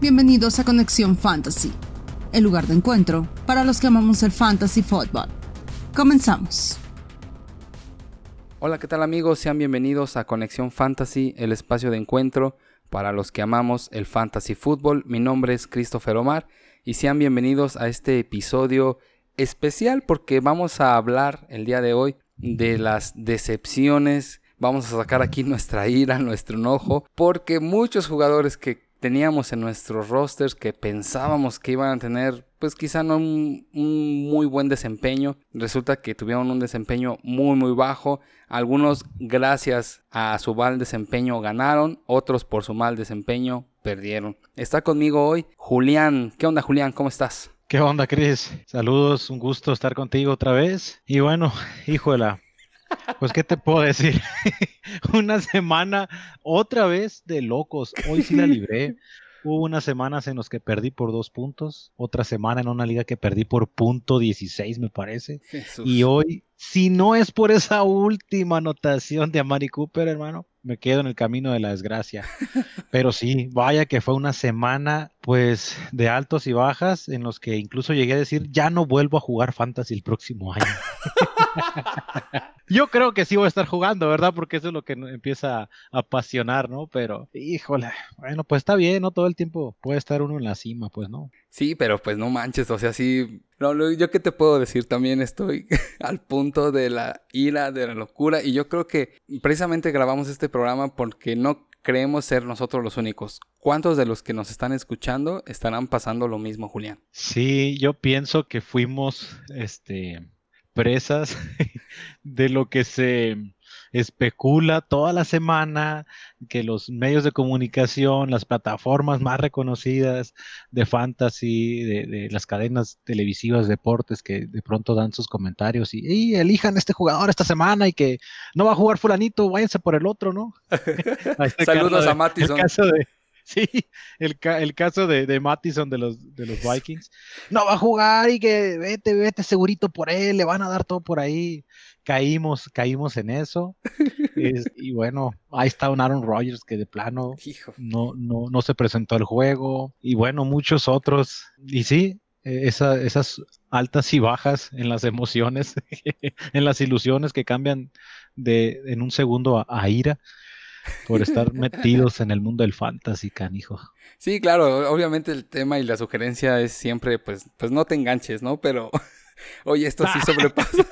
Bienvenidos a Conexión Fantasy, el lugar de encuentro para los que amamos el fantasy football. Comenzamos. Hola, ¿qué tal amigos? Sean bienvenidos a Conexión Fantasy, el espacio de encuentro para los que amamos el fantasy fútbol. Mi nombre es Christopher Omar y sean bienvenidos a este episodio especial porque vamos a hablar el día de hoy de las decepciones. Vamos a sacar aquí nuestra ira, nuestro enojo, porque muchos jugadores que teníamos en nuestros rosters que pensábamos que iban a tener, pues quizá no un, muy buen desempeño. Resulta que tuvieron un desempeño muy, muy bajo. Algunos, gracias a su mal desempeño, ganaron. Otros, por su mal desempeño, perdieron. Está conmigo hoy Julián. ¿Qué onda, Julián? ¿Cómo estás? ¿Qué onda, Cris? Saludos, un gusto estar contigo otra vez. Y bueno, híjola, pues, ¿qué te puedo decir? Una semana otra vez de locos. Hoy sí la libré. Hubo unas semanas en las que perdí por dos puntos, otra semana en una liga que perdí por punto 16, me parece. Y hoy, si no es por esa última anotación de Amari Cooper, hermano, me quedo en el camino de la desgracia. Pero sí, vaya que fue una semana pues de altos y bajas en los que incluso llegué a decir, ya no vuelvo a jugar fantasy el próximo año. Yo creo que sí voy a estar jugando, ¿verdad? Porque eso es lo que empieza a apasionar, ¿no? Pero, híjole, bueno, pues está bien, ¿no? Todo el tiempo puede estar uno en la cima, pues, ¿no? Sí, pero pues no manches, o sea, sí. No, yo qué te puedo decir, también estoy al punto de la ira, de la locura, y yo creo que precisamente grabamos este programa porque no creemos ser nosotros los únicos. ¿Cuántos de los que nos están escuchando estarán pasando lo mismo, Julián? Sí, yo pienso que fuimos, este, presas de lo que se especula toda la semana, que los medios de comunicación, las plataformas más reconocidas de fantasy, de, las cadenas televisivas, deportes, que de pronto dan sus comentarios y, elijan este jugador esta semana y que no va a jugar fulanito, váyanse por el otro, ¿no? Saludos a Matison. Sí, el, el caso de, de Mattison de los, de los Vikings. No va a jugar y que vete, vete segurito por él, le van a dar todo por ahí. Caímos, caímos en eso. y bueno, ahí está un Aaron Rodgers que de plano no, no, no se presentó al juego. Y bueno, muchos otros. Y sí, e, esa, esas altas y bajas en las emociones, en las ilusiones que cambian de en un segundo a ira por estar metidos en el mundo del fantasy, canijo. Sí, claro, obviamente el tema y la sugerencia es siempre, pues, pues no te enganches, ¿no? Pero, oye, esto sí sobrepasa.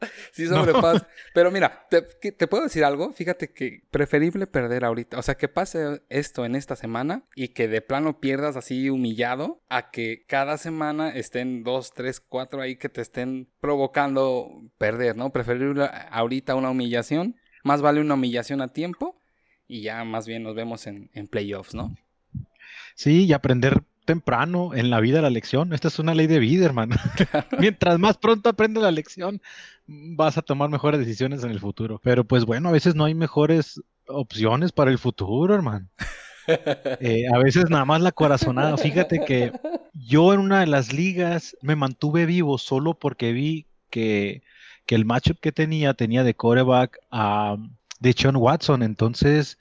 sí sobrepasa. Pero mira, te, te, puedo decir algo. Fíjate que preferible perder ahorita. O sea, que pase esto en esta semana y que de plano pierdas así humillado a que cada semana estén dos, tres, cuatro ahí que te estén provocando perder, ¿no? Preferible ahorita una humillación más vale una humillación a tiempo y ya más bien nos vemos en, playoffs, ¿no? Sí, y aprender temprano en la vida la lección. Esta es una ley de vida, hermano. Mientras más pronto aprendes la lección, vas a tomar mejores decisiones en el futuro. Pero pues bueno, a veces no hay mejores opciones para el futuro, hermano. Eh, a veces nada más la corazonada. Fíjate que yo en una de las ligas me mantuve vivo solo porque vi que que el matchup que tenía tenía de coreback a de Sean Watson. Entonces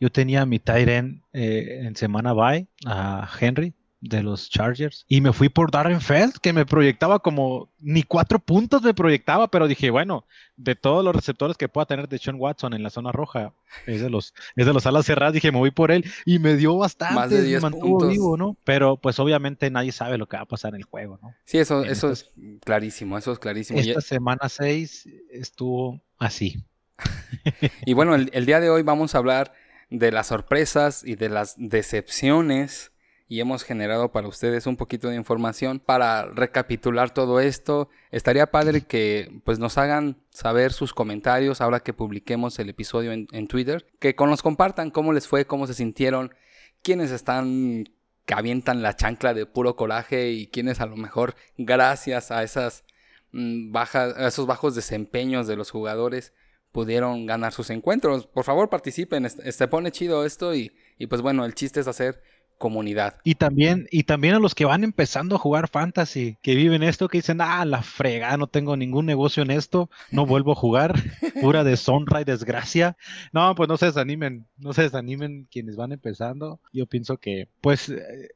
yo tenía mi tight end eh, en semana bye a Henry de los Chargers. Y me fui por Darren Feld que me proyectaba como ni cuatro puntos me proyectaba pero dije bueno de todos los receptores que pueda tener de Sean Watson en la zona roja es de los es de los alas cerradas dije me voy por él y me dio bastante Más de 10 puntos. vivo no pero pues obviamente nadie sabe lo que va a pasar en el juego no sí eso eso es clarísimo eso es clarísimo. Esta semana 6 estuvo así. Y bueno el día de hoy vamos a hablar de las sorpresas y de las decepciones y hemos generado para ustedes un poquito de información para recapitular todo esto. Estaría padre que pues nos hagan saber sus comentarios ahora que publiquemos el episodio en, Twitter, que con nos compartan cómo les fue, cómo se sintieron, quiénes están que avientan la chancla de puro coraje y quienes a lo mejor gracias a esas mm, bajas, a esos bajos desempeños de los jugadores pudieron ganar sus encuentros. Por favor participen, se pone chido esto y, y pues bueno, el chiste es hacer comunidad. Y también, y también a los que van empezando a jugar fantasy, que viven esto, que dicen, ah, la fregada, no tengo ningún negocio en esto, no vuelvo a jugar, pura deshonra y desgracia. No, pues no se desanimen, no se desanimen quienes van empezando. Yo pienso que, pues,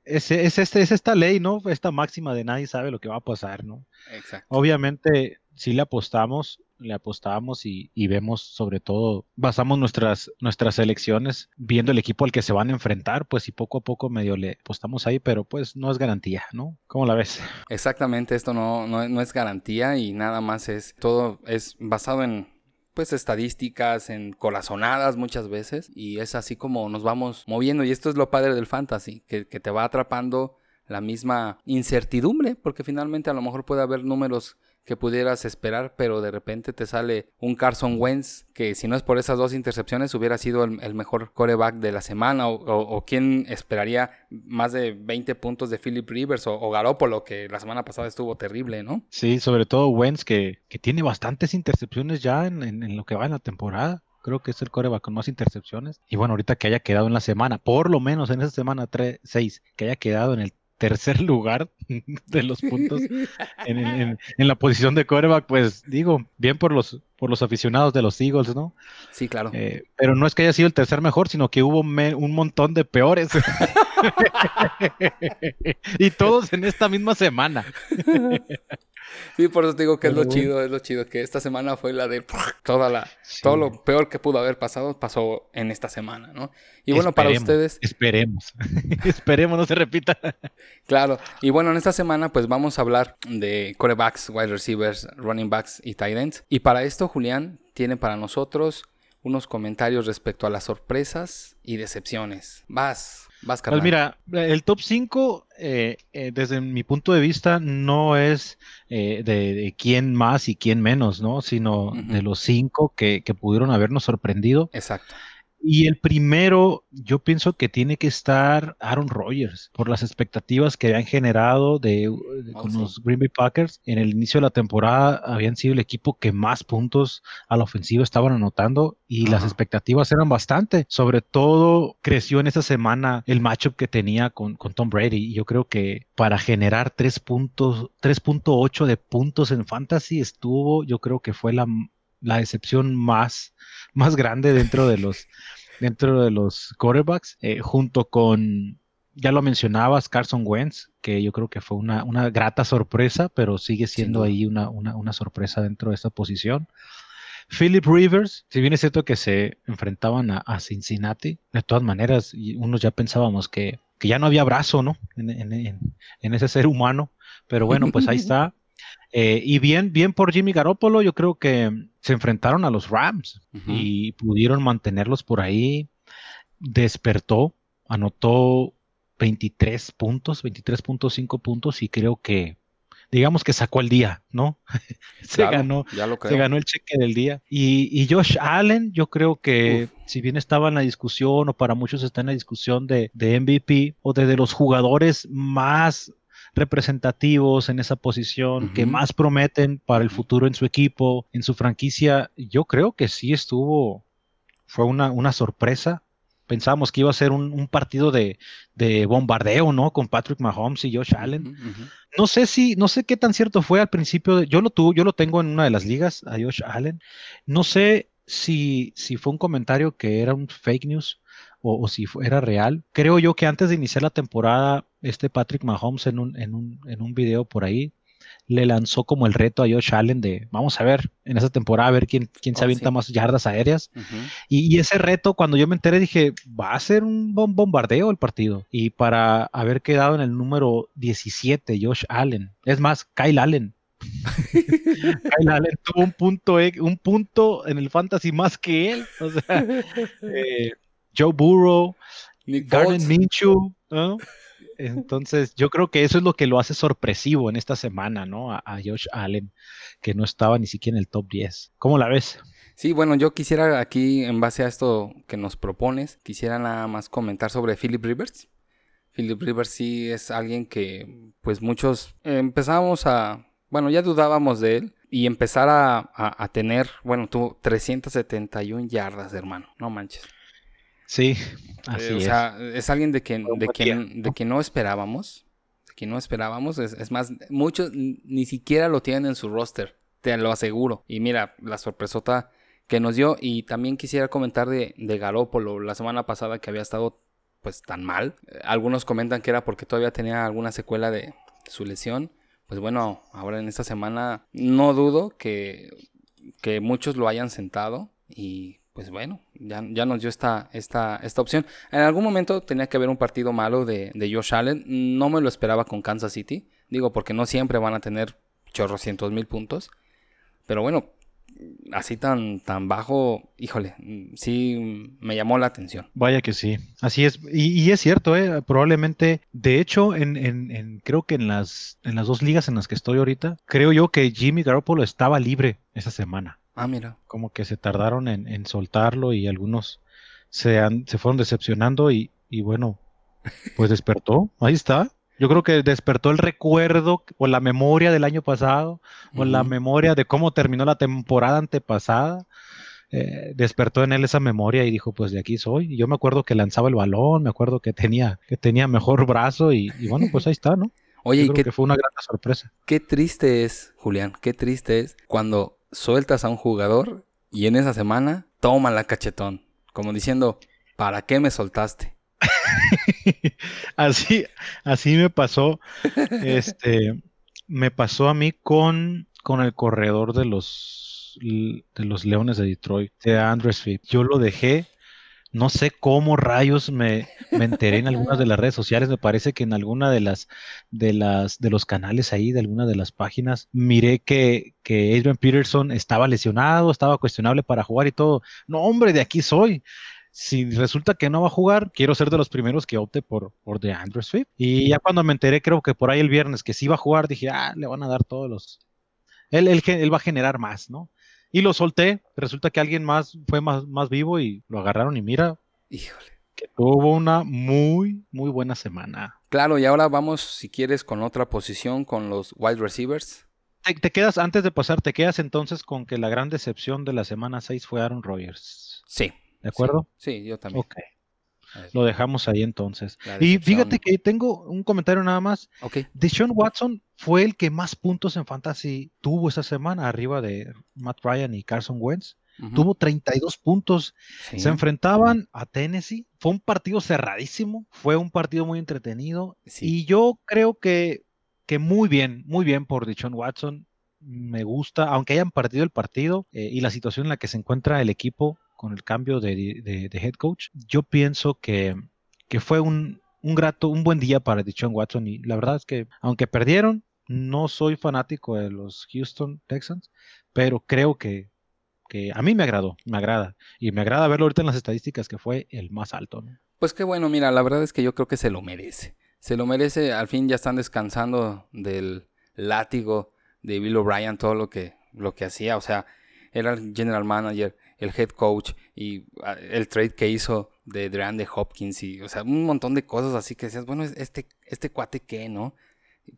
es, es, este, es esta ley, ¿no? Esta máxima de nadie sabe lo que va a pasar, ¿no? Exacto. Obviamente, si le apostamos, le apostamos y, y, vemos sobre todo, basamos nuestras, nuestras elecciones viendo el equipo al que se van a enfrentar, pues y poco a poco medio le apostamos ahí, pero pues no es garantía, ¿no? ¿Cómo la ves? Exactamente, esto no, no, no es garantía y nada más es, todo es basado en pues estadísticas, en corazonadas muchas veces y es así como nos vamos moviendo y esto es lo padre del fantasy, que, que te va atrapando la misma incertidumbre, porque finalmente a lo mejor puede haber números que pudieras esperar, pero de repente te sale un Carson Wentz que si no es por esas dos intercepciones hubiera sido el, mejor coreback de la semana o, o, o, quién esperaría más de 20 puntos de Philip Rivers o, o Garoppolo que la semana pasada estuvo terrible, ¿no? Sí, sobre todo Wentz que, que tiene bastantes intercepciones ya en, en, en lo que va en la temporada creo que es el coreback con más intercepciones. Y bueno, ahorita que haya quedado en la semana, por lo menos en esa semana 3, 6, que haya quedado en el tercer lugar de los puntos en, en, en, la posición de coreback, pues digo, bien por los, por los aficionados de los Eagles, ¿no? Sí, claro. Eh, pero no es que haya sido el tercer mejor, sino que hubo me, un montón de peores. y todos en esta misma semana. Sí, por eso te digo que es lo chido, es lo chido, que esta semana fue la de toda la, sí. todo lo peor que pudo haber pasado, pasó en esta semana, ¿no? Y bueno, esperemos, para ustedes. Esperemos, esperemos, no se repita. Claro, y bueno, en esta semana pues vamos a hablar de corebacks, wide receivers, running backs y tight ends. Y para esto, Julián tiene para nosotros unos comentarios respecto a las sorpresas y decepciones. Vas, vas, Pues mira, el top 5, eh, eh, desde mi punto de vista, no es eh, de, de, quién más y quién menos, ¿no? Sino uh -huh. de los cinco que, que, pudieron habernos sorprendido. Exacto. Y el primero, yo pienso que tiene que estar Aaron Rodgers, por las expectativas que habían generado de, de oh, con sí. los Green Bay Packers. En el inicio de la temporada habían sido el equipo que más puntos a la ofensiva estaban anotando y Ajá. las expectativas eran bastante. Sobre todo creció en esa semana el matchup que tenía con, con Tom Brady. Y yo creo que para generar 3 puntos, 3.8 de puntos en fantasy estuvo, yo creo que fue la, la decepción más, más grande dentro de los, dentro de los quarterbacks, eh, junto con, ya lo mencionabas, Carson Wentz, que yo creo que fue una, una grata sorpresa, pero sigue siendo sí, ahí una, una, una, sorpresa dentro de esta posición. Philip Rivers, si bien es cierto que se enfrentaban a, a Cincinnati, de todas maneras, unos ya pensábamos que, que ya no había brazo, ¿no? En, en, en, en ese ser humano, pero bueno, pues ahí está. Eh, y bien, bien por Jimmy Garoppolo, yo creo que se enfrentaron a los Rams uh -huh. y pudieron mantenerlos por ahí. Despertó, anotó 23 puntos, 23.5 puntos y creo que digamos que sacó el día, ¿no? se, claro, ganó, se ganó el cheque del día. Y, y Josh Allen, yo creo que Uf. si bien estaba en la discusión, o para muchos está en la discusión de, de MVP, o de, de los jugadores más representativos en esa posición, uh -huh. que más prometen para el futuro en su equipo, en su franquicia, yo creo que sí estuvo, fue una, una sorpresa. Pensábamos que iba a ser un, un partido de, de, bombardeo, ¿no? Con Patrick Mahomes y Josh Allen. Uh -huh. No sé si, no sé qué tan cierto fue al principio. De, yo lo tuve, yo lo tengo en una de las ligas a Josh Allen. No sé si, si fue un comentario que era un fake news o, o si era real. Creo yo que antes de iniciar la temporada este Patrick Mahomes en un, en un, en un video por ahí le lanzó como el reto a Josh Allen de vamos a ver en esa temporada a ver quién, quién se oh, avienta sí. más yardas aéreas uh -huh. y, y, ese reto cuando yo me enteré dije va a ser un bombardeo el partido y para haber quedado en el número 17 Josh Allen es más Kyle Allen Kyle Allen tuvo un punto un punto en el fantasy más que él o sea eh, Joe Burrow Nick Garden Minshew ¿no? Entonces, yo creo que eso es lo que lo hace sorpresivo en esta semana, ¿no? A, a, Josh Allen, que no estaba ni siquiera en el top 10. ¿Cómo la ves? Sí, bueno, yo quisiera aquí, en base a esto que nos propones, quisiera nada más comentar sobre Philip Rivers. Philip Rivers sí es alguien que, pues muchos empezamos a, bueno, ya dudábamos de él y empezar a, a, a tener, bueno, tuvo 371 yardas, hermano, no manches. Sí, Eh, así o es. sea, es alguien de quien, de quien, de ¿no? quien no esperábamos. De quien no esperábamos. Es, es más, muchos ni siquiera lo tienen en su roster. Te lo aseguro. Y mira, la sorpresota que nos dio. Y también quisiera comentar de, de Garópolo la semana pasada que había estado pues tan mal. Algunos comentan que era porque todavía tenía alguna secuela de su lesión. Pues bueno, ahora en esta semana no dudo que, que muchos lo hayan sentado. Y pues bueno, ya, ya nos dio esta, esta, esta opción. En algún momento tenía que haber un partido malo de, de Josh Allen. No me lo esperaba con Kansas City. Digo, porque no siempre van a tener chorrocientos mil puntos. Pero bueno, así tan, tan bajo, híjole, sí me llamó la atención. Vaya que sí, así es. Y, y es cierto, ¿eh? probablemente, de hecho, en, en- en- creo que en las, en las dos ligas en las que estoy ahorita, creo yo que Jimmy Garoppolo estaba libre esa semana. Ah, mira. Como que se tardaron en, en soltarlo y algunos se, han- se fueron decepcionando y, y bueno, pues despertó, ahí está. Yo creo que despertó el recuerdo o la memoria del año pasado o la memoria de cómo terminó la temporada antepasada. eh, despertó en él esa memoria y dijo, pues de aquí soy. Y yo me acuerdo que lanzaba el balón, me acuerdo que tenía, que tenía mejor brazo y, y bueno, pues ahí está, ¿no? Oye, Yo ¿y creo qué, que fue una gran sorpresa. qué triste es, Julián, qué triste es cuando sueltas a un jugador y en esa semana toma la cachetón, como diciendo, ¿para qué me soltaste? así, así me pasó. Este, me pasó a mí con, con el corredor de los, de los Leones de Detroit, de Andres Swift. Yo lo dejé. No sé cómo rayos me, me enteré en algunas de las redes sociales. Me parece que en alguna de las de las de los canales ahí, de alguna de las páginas, miré que, que Adrian Peterson estaba lesionado, estaba cuestionable para jugar y todo. No, hombre, de aquí soy si resulta que no va a jugar, quiero ser de los primeros que opte por, por DeAndre Swift. Y ya cuando me enteré, creo que por ahí el viernes, que sí va a jugar, dije, ah, le van a dar todos los... Él, él, él va a generar más, ¿no? Y lo solté, resulta que alguien más fue más, más vivo y lo agarraron y mira, Híjole. que tuvo una muy, muy buena semana. Claro, y ahora vamos, si quieres, con otra posición, con los wide receivers. Te, te quedas, antes de pasar, te quedas entonces con que la gran decepción de la semana 6 fue Aaron Rodgers. Sí. ¿De acuerdo? Sí, sí, yo también. Ok, A ver, lo dejamos ahí entonces. Y fíjate que tengo un comentario nada más. Ok. Deshaun Watson fue el que más puntos en fantasy tuvo esa semana, arriba de Matt Ryan y Carson Wentz. Tuvo 32 puntos. sí. Se enfrentaban a Tennessee. Fue un partido cerradísimo. Fue un partido muy entretenido. Sí. Y yo creo que, que muy bien, muy bien por Deshaun Watson. Me gusta, aunque hayan perdido el partido eh, y la situación en la que se encuentra el equipo con el cambio de, head coach, yo pienso que, que fue un, un grato, un buen día para Deshaun Watson. Y la verdad es que, aunque perdieron, no soy fanático de los Houston Texans, pero creo que, que a mí me agradó, me agrada. Y me agrada verlo ahorita en las estadísticas que fue el más alto. Pues qué bueno, mira, la verdad es que yo creo que se lo merece. Se lo merece, al fin ya están descansando del látigo de Bill O'Brien, todo lo que, lo que hacía. O sea, era el general manager, el head coach y ah, el trade que hizo de DeAndre Hopkins y, o sea, un montón de cosas así que decías, bueno, este, este cuate qué, ¿no?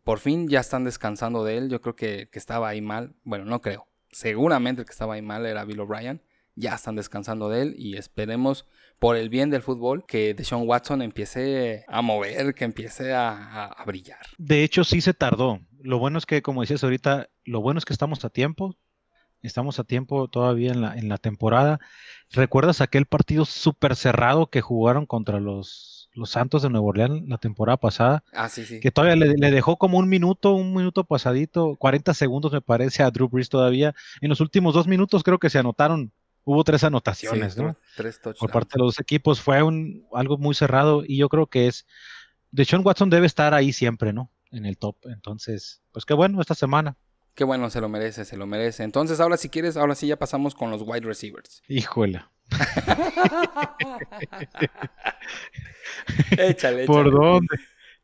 Por fin ya están descansando de él. Yo creo que, que estaba ahí mal. Bueno, no creo. Seguramente el que estaba ahí mal era Bill O'Brien. Ya están descansando de él y esperemos por el bien del fútbol que Deshaun Watson empiece a mover, que empiece a- a brillar. De hecho, sí se tardó. Lo bueno es que, como decías ahorita, lo bueno es que estamos a tiempo. Estamos a tiempo todavía en la, en la temporada. ¿Recuerdas aquel partido súper cerrado que jugaron contra los, los Santos de Nueva Orleans la temporada pasada? Ah, sí, sí. Que todavía le, le dejó como un minuto, un minuto pasadito, 40 segundos me parece a Drew Brees todavía. En los últimos dos minutos creo que se anotaron, hubo tres Sí, anotaciones, ¿no? tres- tres por touchdowns. parte de los dos equipos. Fue un, algo muy cerrado y yo creo que es. De Sean Watson debe estar ahí siempre, ¿no? En el top. Entonces, pues qué bueno esta semana. Qué bueno, se lo merece, se lo merece. Entonces, ahora si quieres, ahora sí ya pasamos con los wide receivers. Híjole. échale, ¿Por échale. dónde?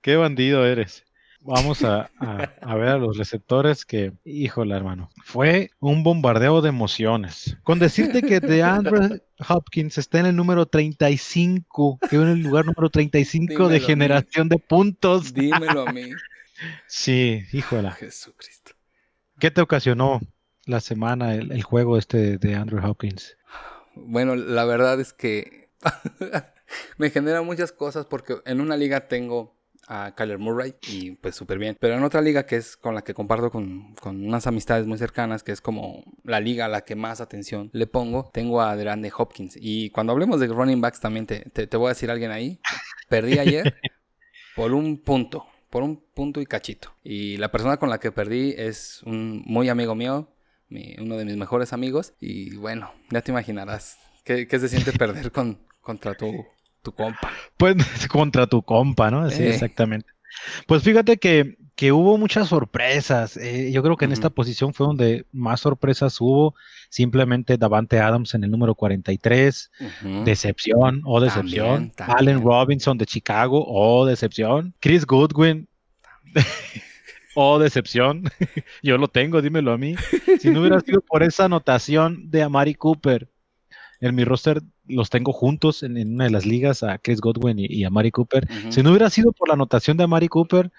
Qué bandido eres. Vamos a, a- a ver a los receptores que, híjole, hermano, fue un bombardeo de emociones. Con decirte que DeAndre Hopkins está en el número 35, que en el lugar número 35 Dímelo de generación de puntos. Dímelo a mí. Sí, híjola. Jesucristo. ¿Qué te ocasionó la semana el, el juego este de Andrew Hopkins? Bueno, la verdad es que me genera muchas cosas porque en una liga tengo a Kyler Murray y pues súper bien. Pero en otra liga que es con la que comparto con, con, unas amistades muy cercanas, que es como la liga a la que más atención le pongo, tengo a DeAndre Hopkins. Y cuando hablemos de running backs también te, te, voy a decir alguien ahí. Perdí ayer por un punto, por un punto y cachito. Y la persona con la que perdí es un muy amigo mío, uno de mis mejores amigos. Y bueno, ya te imaginarás qué, qué se siente perder con, contra tu tu compa. Pues contra tu compa, ¿no? Sí, exactamente. Pues fíjate que, que, hubo muchas sorpresas. Eh, yo creo que en esta posición fue donde más sorpresas hubo. Simplemente Davante Adams en el número 43. Decepción o decepción. Allen Robinson de Chicago o decepción. Chris Goodwin. o decepción. Yo lo tengo, dímelo a mí. Si no hubiera sido por esa anotación de Amari Cooper en mi roster los tengo juntos en, una de las ligas, a Chris Godwin y, a Mari Cooper. Si no hubiera sido por la anotación de Mari Cooper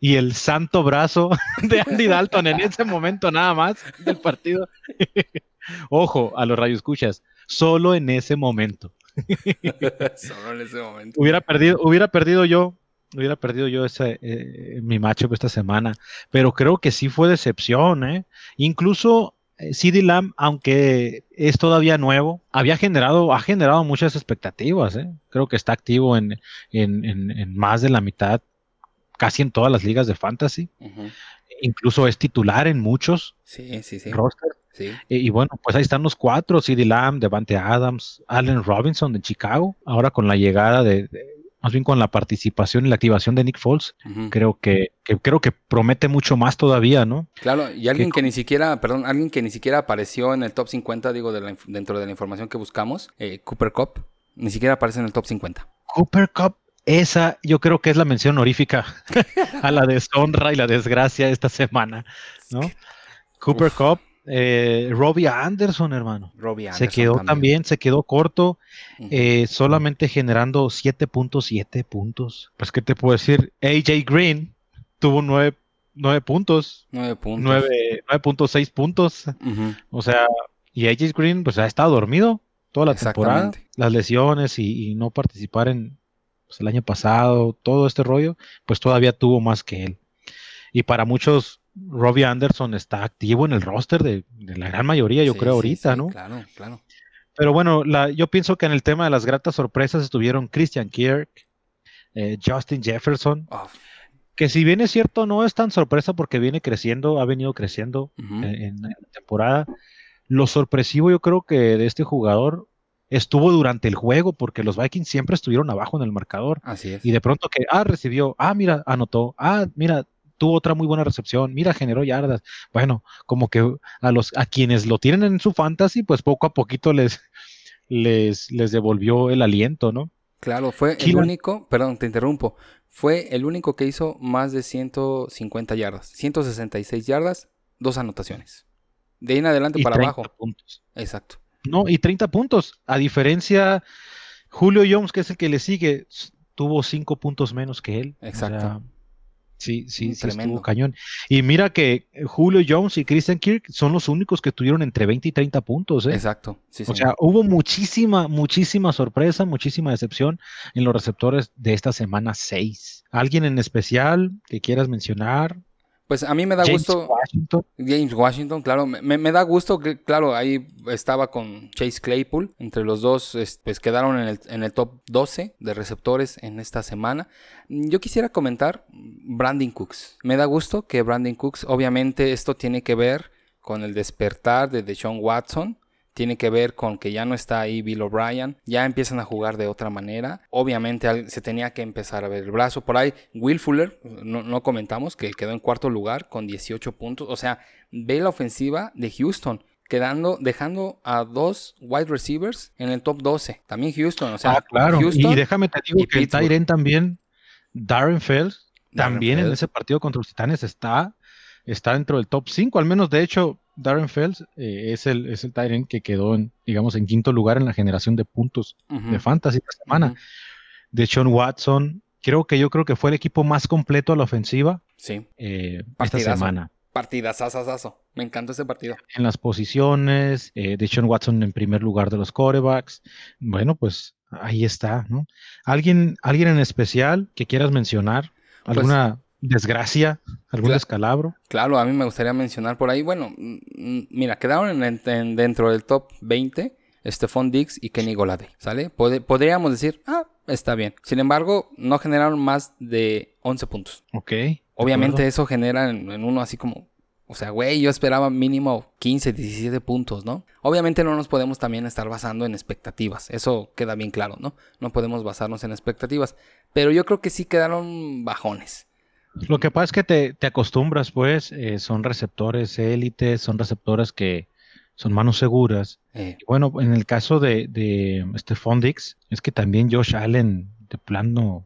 y el santo brazo de Andy Dalton en ese momento nada más del partido. Ojo, a los escuchas solo en ese momento. solo en ese momento. Hubiera perdido, hubiera perdido yo, hubiera perdido yo ese, eh, mi macho esta semana, pero creo que sí fue decepción, ¿eh? Incluso eh, CD Lamb, aunque es todavía nuevo, había generado, ha generado muchas expectativas. ¿eh? Creo que está activo en, más de la mitad, casi en todas las ligas de fantasy. Incluso es titular en muchos sí, sí, sí. Y, bueno, pues ahí están los cuatro: CD Lamb, Devante Adams, Allen Robinson de Chicago. Ahora con la llegada de más bien con la participación y la activación de Nick Foles, creo que, creo que promete mucho más todavía, ¿no? Claro, y alguien que, ni siquiera, perdón, alguien que ni siquiera apareció en el top 50, digo, dentro de la información que buscamos, eh, Cooper Cup, ni siquiera aparece en el top 50. Cooper Cup, esa yo creo que es la mención honorífica a la deshonra y la desgracia esta semana, ¿no? Cooper Cup eh, Robbie Anderson, hermano. se quedó también. se quedó corto, eh, solamente generando 7.7 puntos. Pues, ¿qué te puedo decir? AJ Green tuvo 9, puntos. 9 puntos. 9.6 puntos. O sea, y AJ Green, pues ha estado dormido toda la temporada. Las lesiones y, no participar en pues, el año pasado, todo este rollo, pues todavía tuvo más que él. Y para muchos Robbie Anderson está activo en el roster de, la gran mayoría, yo creo, ahorita, ¿no? Claro, claro. Pero bueno, yo pienso que en el tema de las gratas sorpresas estuvieron Christian Kirk, eh, Justin Jefferson, que si bien es cierto, no es tan sorpresa porque viene creciendo, ha venido creciendo en, la temporada. Lo sorpresivo yo creo que de este jugador estuvo durante el juego porque los Vikings siempre estuvieron abajo en el marcador. Así es. Y de pronto que, ah, recibió, ah, mira, anotó, ah, mira, tuvo otra muy buena recepción, mira, generó yardas. Bueno, como que a los a quienes lo tienen en su fantasy, pues poco a poquito les les les devolvió el aliento, ¿no? Claro, fue el único, perdón, te interrumpo, fue el único que hizo más de 150 yardas, 166 yardas, dos anotaciones. De ahí en adelante para abajo. Puntos. Exacto. No, y 30 puntos. A diferencia, Julio Jones, que es el que le sigue, tuvo 5 puntos menos que él. Exacto. Sí, sí, sí estuvo cañón. Y mira que Julio Jones y Christian Kirk son los únicos que tuvieron entre 20 y 30 puntos. ¿eh? Exacto. o sea, hubo muchísima, muchísima sorpresa, muchísima decepción en los receptores de esta semana 6. ¿Alguien en especial que quieras mencionar? Pues a mí me da James gusto. Washington. James Washington, claro. Me, da gusto que, claro, ahí estaba con Chase Claypool. Entre los dos, pues quedaron en el, en el top 12 de receptores en esta semana. Yo quisiera comentar Brandon Cooks. Me da gusto que Brandon Cooks, obviamente, esto tiene que ver con el despertar de Deshaun Watson tiene que ver con que ya no está ahí Bill O'Brien, ya empiezan a jugar de otra manera. Obviamente se tenía que empezar a ver el brazo. Por ahí, Will Fuller, no, comentamos, que quedó en cuarto lugar con 18 puntos. O sea, ve la ofensiva de Houston quedando, dejando a dos wide receivers en el top 12. También Houston, o sea, ah, claro. y déjame te digo que el Tyren también, Darren Fells, también en ese partido contra los Titanes está, está dentro del top 5, al menos de hecho Darren Fells eh, es el, es el Tyrant que quedó en, digamos, en quinto lugar en la generación de puntos de fantasy esta semana. De Sean Watson, creo que yo creo que fue el equipo más completo a la ofensiva. Sí. Eh, esta semana. Partidazazazazo. Me encantó ese partido. En las posiciones, eh, de Sean Watson en primer lugar de los corebacks. Bueno, pues ahí está, ¿no? ¿Alguien, alguien en especial que quieras mencionar? Pues ¿Alguna desgracia? ¿Algún descalabro? Claro, a mí me gustaría mencionar por ahí, bueno, mira, quedaron en- en- dentro del top 20 Stephon Diggs y Kenny Golladay, ¿sale? Pod- podríamos decir, ah, está bien. Sin embargo, no generaron más de 11 puntos. Ok. Obviamente eso genera en, en uno así como, o sea, güey, yo esperaba mínimo 15, 17 puntos, ¿no? Obviamente no nos podemos también estar basando en expectativas, eso queda bien claro, ¿no? No podemos basarnos en expectativas, pero yo creo que sí quedaron bajones. Lo que pasa es que te, te acostumbras, pues, eh, son receptores élites, son receptores que son manos seguras. Eh, Y bueno, en el caso de, de Stephon Diggs, es que también Josh Allen de plano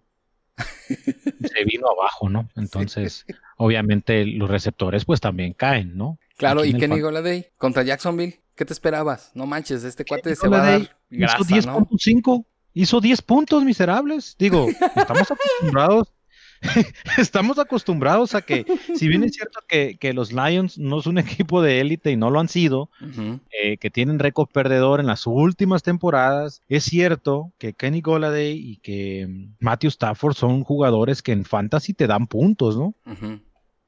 se vino abajo, ¿no? Entonces, obviamente los receptores pues también caen, ¿no? Claro, Aquí y Kenny Golladay contra Jacksonville, ¿qué te esperabas? No manches, este cuate se va a dar grasa, hizo ¿no? 10.5, hizo 10 puntos miserables. Digo, estamos acostumbrados, estamos acostumbrados a que, si bien es cierto que, que los Lions no es un equipo de élite y no lo han sido, eh, que tienen récord perdedor en las últimas temporadas. Es cierto que Kenny Golladay y que Matthew Stafford son jugadores que en fantasy te dan puntos, ¿no?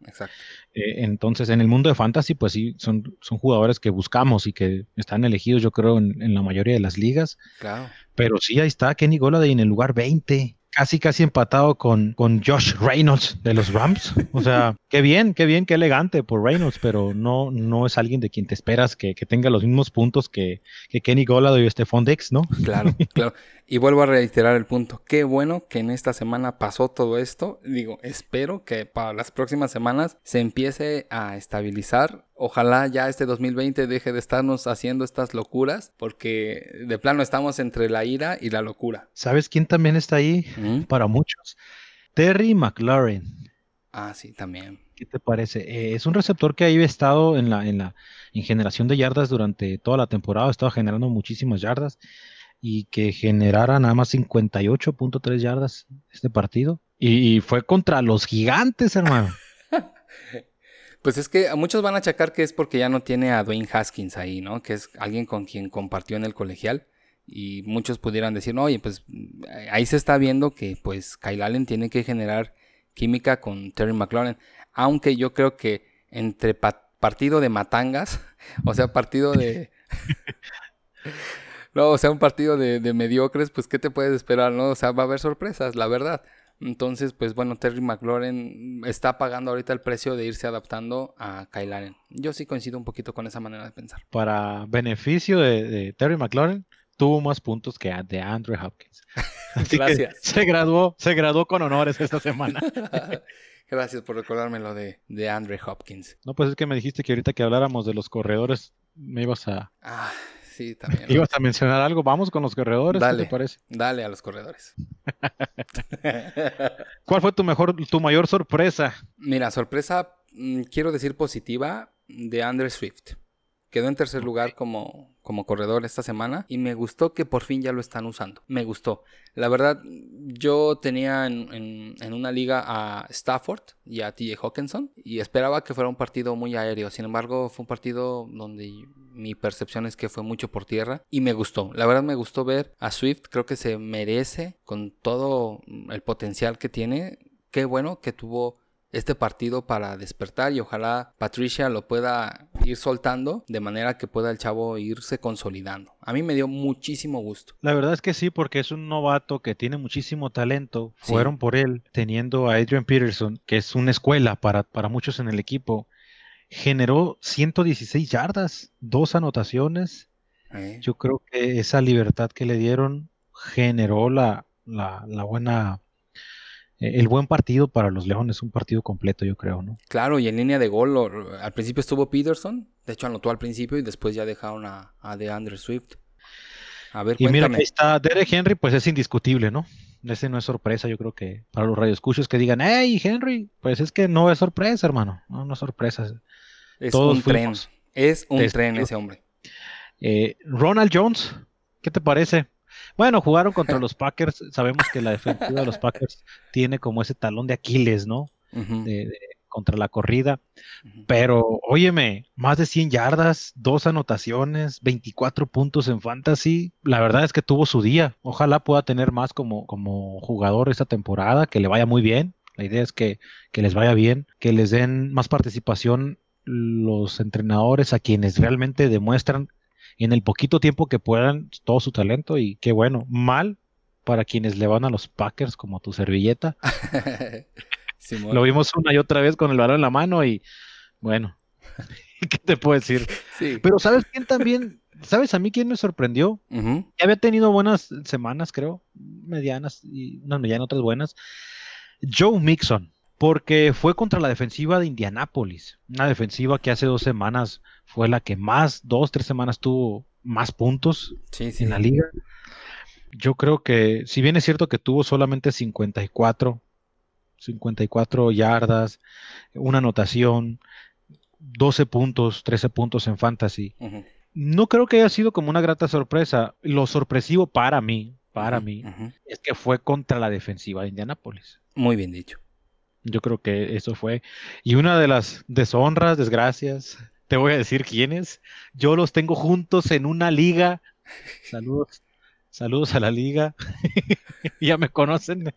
Exacto. Eh, entonces, en el mundo de fantasy, pues sí, son, son jugadores que buscamos y que están elegidos, yo creo, en, en la mayoría de las ligas. Claro. Pero sí, ahí está Kenny Golladay en el lugar 20. Casi, casi empatado con, con Josh Reynolds de los Rams. O sea, qué bien, qué bien, qué elegante por Reynolds, pero no, no es alguien de quien te esperas que, que tenga los mismos puntos que, que Kenny Golladay o Stephon Diggs, ¿no? Claro, claro. Y vuelvo a reiterar el punto. Qué bueno que en esta semana pasó todo esto. Digo, espero que para las próximas semanas se empiece a estabilizar. Ojalá ya este 2020 deje de estarnos haciendo estas locuras, porque de plano estamos entre la ira y la locura. ¿Sabes quién también está ahí? ¿Mm? Para muchos. Terry McLaurin. Ah, sí, también. ¿Qué te parece? Eh, es un receptor que ha estado en la, en la en generación de yardas durante toda la temporada, ha estado generando muchísimas yardas y que generara nada más 58.3 yardas este partido. Y, y fue contra los gigantes, hermano. Pues es que muchos van a achacar que es porque ya no tiene a Dwayne Haskins ahí, ¿no? Que es alguien con quien compartió en el colegial. Y muchos pudieran decir, no, oye, pues eh, ahí se está viendo que pues Kyle Allen tiene que generar química con Terry McLaurin. Aunque yo creo que entre pa- partido de matangas, o sea, partido de... no, o sea, un partido de, de mediocres, pues ¿qué te puedes esperar, no? O sea, va a haber sorpresas, la verdad. Entonces, pues bueno, Terry McLaurin está pagando ahorita el precio de irse adaptando a Kyle Allen. Yo sí coincido un poquito con esa manera de pensar. Para beneficio de, de Terry McLaurin, tuvo más puntos que de Andrew Hopkins. Así que Gracias. se graduó, se graduó con honores esta semana. Gracias por recordarme lo de, de Andre Hopkins. No, pues es que me dijiste que ahorita que habláramos de los corredores, me ibas a, Ah, sí, también. ibas a mencionar algo. Vamos con los corredores, ¿qué Dale. te parece? Dale a los corredores. ¿Cuál fue tu mejor, tu mayor sorpresa? Mira, sorpresa, mm, quiero decir positiva, de Andre Swift. Quedó en tercer lugar como, como corredor esta semana y me gustó que por fin ya lo están usando. Me gustó. La verdad, yo tenía en, en- en una liga a Stafford y a TJ Hawkinson y esperaba que fuera un partido muy aéreo. Sin embargo, fue un partido donde mi percepción es que fue mucho por tierra y me gustó. La verdad me gustó ver a Swift. Creo que se merece con todo el potencial que tiene. Qué bueno que tuvo este partido para despertar y ojalá Patricia lo pueda ir soltando de manera que pueda el chavo irse consolidando. A mí me dio muchísimo gusto. La verdad es que sí, porque es un novato que tiene muchísimo talento. Sí. Fueron por él, teniendo a Adrian Peterson, que es una escuela para, para muchos en el equipo. Generó 116 yardas, dos anotaciones. ¿eh? Yo creo que esa libertad que le dieron generó la, la, la buena, el buen partido para los Leones, un partido completo, yo creo, ¿no? Claro, y en línea de gol, lo- al principio estuvo Peterson, de hecho anotó al principio y después ya dejaron a, a DeAndre Swift. A ver, Y mira, que está Derek Henry, pues es indiscutible, ¿no? Ese no es sorpresa, yo creo que para los radioescuchos que digan, hey, Henry, pues es que no es sorpresa, hermano, no, no es sorpresa. es todos un tren. Es un tren ese hombre. Eh, Ronald Jones, ¿qué te parece? Bueno, jugaron contra los Packers, sabemos que la defensiva de los Packers tiene como ese talón de Aquiles, ¿no? De- de contra la corrida. Pero, óyeme, más de 100 yardas, dos anotaciones, 24 puntos en fantasy. La verdad es que tuvo su día. Ojalá pueda tener más como, como jugador esta temporada, que le vaya muy bien. La idea es que, que les vaya bien, que les den más participación los entrenadores a quienes realmente demuestran en el poquito tiempo que puedan todo su talento y qué bueno, mal para quienes le van a los Packers como tu servilleta. Lo vimos una y otra vez con el balón en la mano y bueno, ¿qué te puedo decir? Pero ¿sabes quién también? ¿Sabes a mí quién me sorprendió? Había tenido buenas semanas, creo, medianas y unas medianas, otras buenas. Joe Mixon, porque fue contra la defensiva de Indianápolis, una defensiva que hace dos semanas fue la que más, dos, tres semanas tuvo más puntos en la liga. Yo creo que, si bien es cierto que tuvo solamente 54, 54 yardas, una anotación, 12 puntos, 13 puntos en fantasy, no creo que haya sido como una grata sorpresa. Lo sorpresivo para mí, para mí, es que fue contra la defensiva de Indianápolis. Muy bien dicho. Yo creo que eso fue. Y una de las deshonras, desgracias, te voy a decir quiénes. Yo los tengo juntos en una liga. Saludos, saludos a la liga. ya me conocen.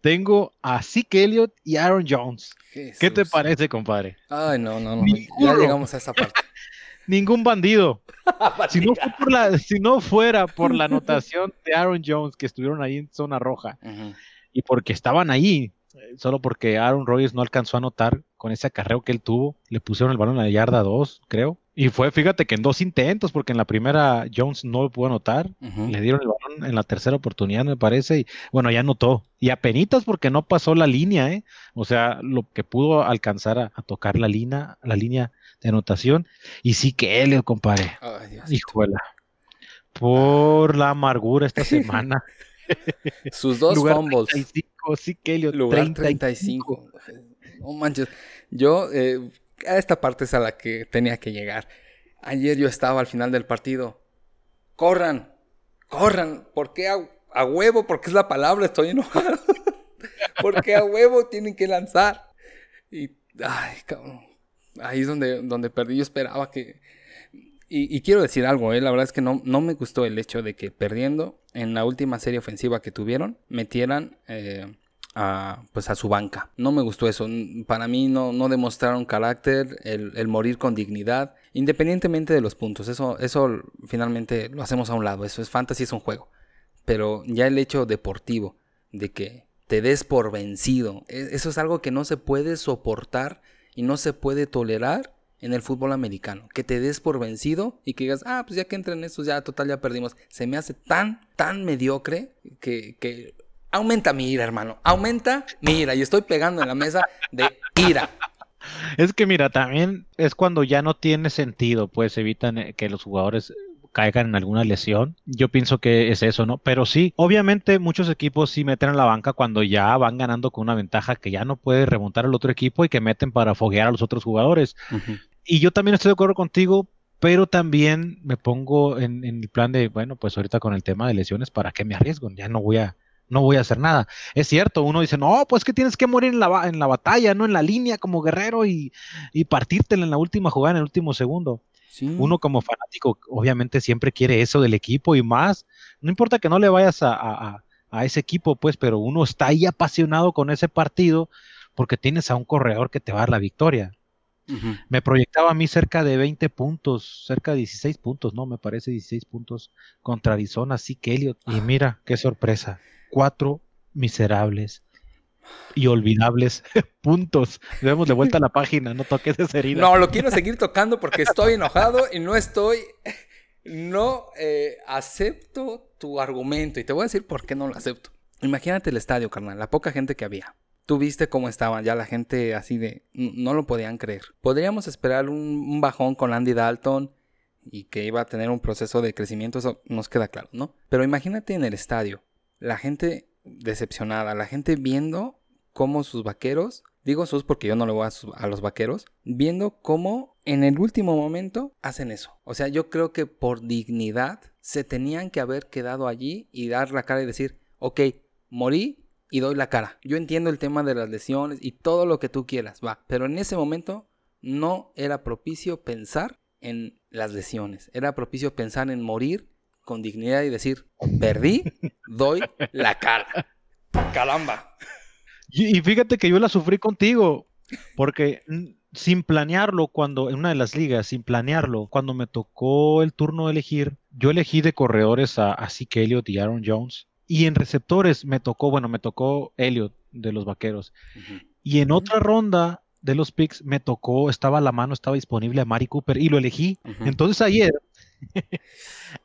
tengo a Zeke Elliott y Aaron Jones. ¿Qué te parece, compadre? Ay, no, no, no. Ya llegamos a esa parte. Ningún bandido. si, no si, no fuera por la anotación de Aaron Jones que estuvieron ahí en zona roja y porque estaban ahí, eh, solo porque Aaron Rodgers no alcanzó a anotar con ese acarreo que él tuvo, le pusieron el balón a la yarda 2, creo. Y fue, fíjate que en dos intentos, porque en la primera Jones no lo pudo anotar, le dieron el balón en la tercera oportunidad, me parece, y bueno, ya anotó. Y apenitas porque no pasó la línea, ¿eh? O sea, lo que pudo alcanzar a, tocar la línea, la línea de anotación. Y sí que él, compadre. Hijuela. Por la amargura esta semana. Sus dos fumbles. 35, sí, Kelly, Lugar 35. No manches. Yo, eh, a esta parte es a la que tenía que llegar. Ayer yo estaba al final del partido. Corran, corran. ¿Por qué a, huevo? Porque es la palabra, estoy enojado. Porque a huevo tienen que lanzar. Y, ay, cabrón. Ahí es donde, donde perdí. Yo esperaba que, y, quiero decir algo, ¿eh? la verdad es que no, no me gustó el hecho de que perdiendo en la última serie ofensiva que tuvieron, metieran eh, a, pues a su banca. No me gustó eso. Para mí no, no demostraron carácter, el, morir con dignidad, independientemente de los puntos. Eso, eso finalmente lo hacemos a un lado. Eso es fantasy, es un juego. Pero ya el hecho deportivo de que te des por vencido, e, eso es algo que no se puede soportar y no se puede tolerar en el fútbol americano. Que te des por vencido y que digas, ah, pues ya que entren estos, ya total, ya perdimos. Se me hace tan, tan mediocre que, que aumenta mi ira, hermano. Aumenta mi ira. Y estoy pegando en la mesa de ira. Es que mira, también es cuando ya no tiene sentido, pues evitan eh, que los jugadores caigan en alguna lesión. Yo pienso que es eso, ¿no? Pero sí, obviamente muchos equipos sí meten en la banca cuando ya van ganando con una ventaja que ya no puede remontar al otro equipo y que meten para foguear a los otros jugadores y yo también estoy de acuerdo contigo, pero también me pongo en, el plan de, bueno, pues ahorita con el tema de lesiones, ¿para qué me arriesgo? Ya no voy a, no voy a hacer nada. Es cierto, uno dice, no, pues que tienes que morir en la, en la batalla, no en la línea como guerrero y, y partírtela en la última jugada, en el último segundo. Uno como fanático, obviamente siempre quiere eso del equipo y más. No importa que no le vayas a, a, a ese equipo, pues, pero uno está ahí apasionado con ese partido porque tienes a un corredor que te va a dar la victoria. Me proyectaba a mí cerca de 20 puntos, cerca de 16 puntos, ¿no? Me parece 16 puntos contra Arizona, sí que Elliot. Y ah. mira, qué sorpresa. Cuatro miserables y olvidables puntos. Debemos de vuelta a la página, no toques esa herida. No, lo quiero seguir tocando porque estoy enojado y no estoy. No eh, acepto tu argumento y te voy a decir por qué no lo acepto. Imagínate el estadio, carnal, la poca gente que había. Tú viste cómo estaba ya la gente así de... No lo podían creer. Podríamos esperar un, bajón con Andy Dalton y que iba a tener un proceso de crecimiento, eso nos queda claro, ¿no? Pero imagínate en el estadio, la gente decepcionada, la gente viendo cómo sus vaqueros, digo sus porque yo no le voy a, a, los vaqueros, viendo cómo en el último momento hacen eso. O sea, yo creo que por dignidad se tenían que haber quedado allí y dar la cara y decir, ok, morí, y doy la cara. Yo entiendo el tema de las lesiones y todo lo que tú quieras, va. Pero en ese momento no era propicio pensar en las lesiones. Era propicio pensar en morir con dignidad y decir, perdí, doy la cara. Caramba. Y, y fíjate que yo la sufrí contigo, porque mm, sin planearlo, cuando en una de las ligas, sin planearlo, cuando me tocó el turno de elegir, yo elegí de corredores a, a Zeke Elliott y Aaron Jones. Y en receptores me tocó, bueno, me tocó Elliott de los Vaqueros. Y en otra ronda de los picks me tocó, estaba a la mano, estaba disponible a Mari Cooper y lo elegí. Entonces ayer,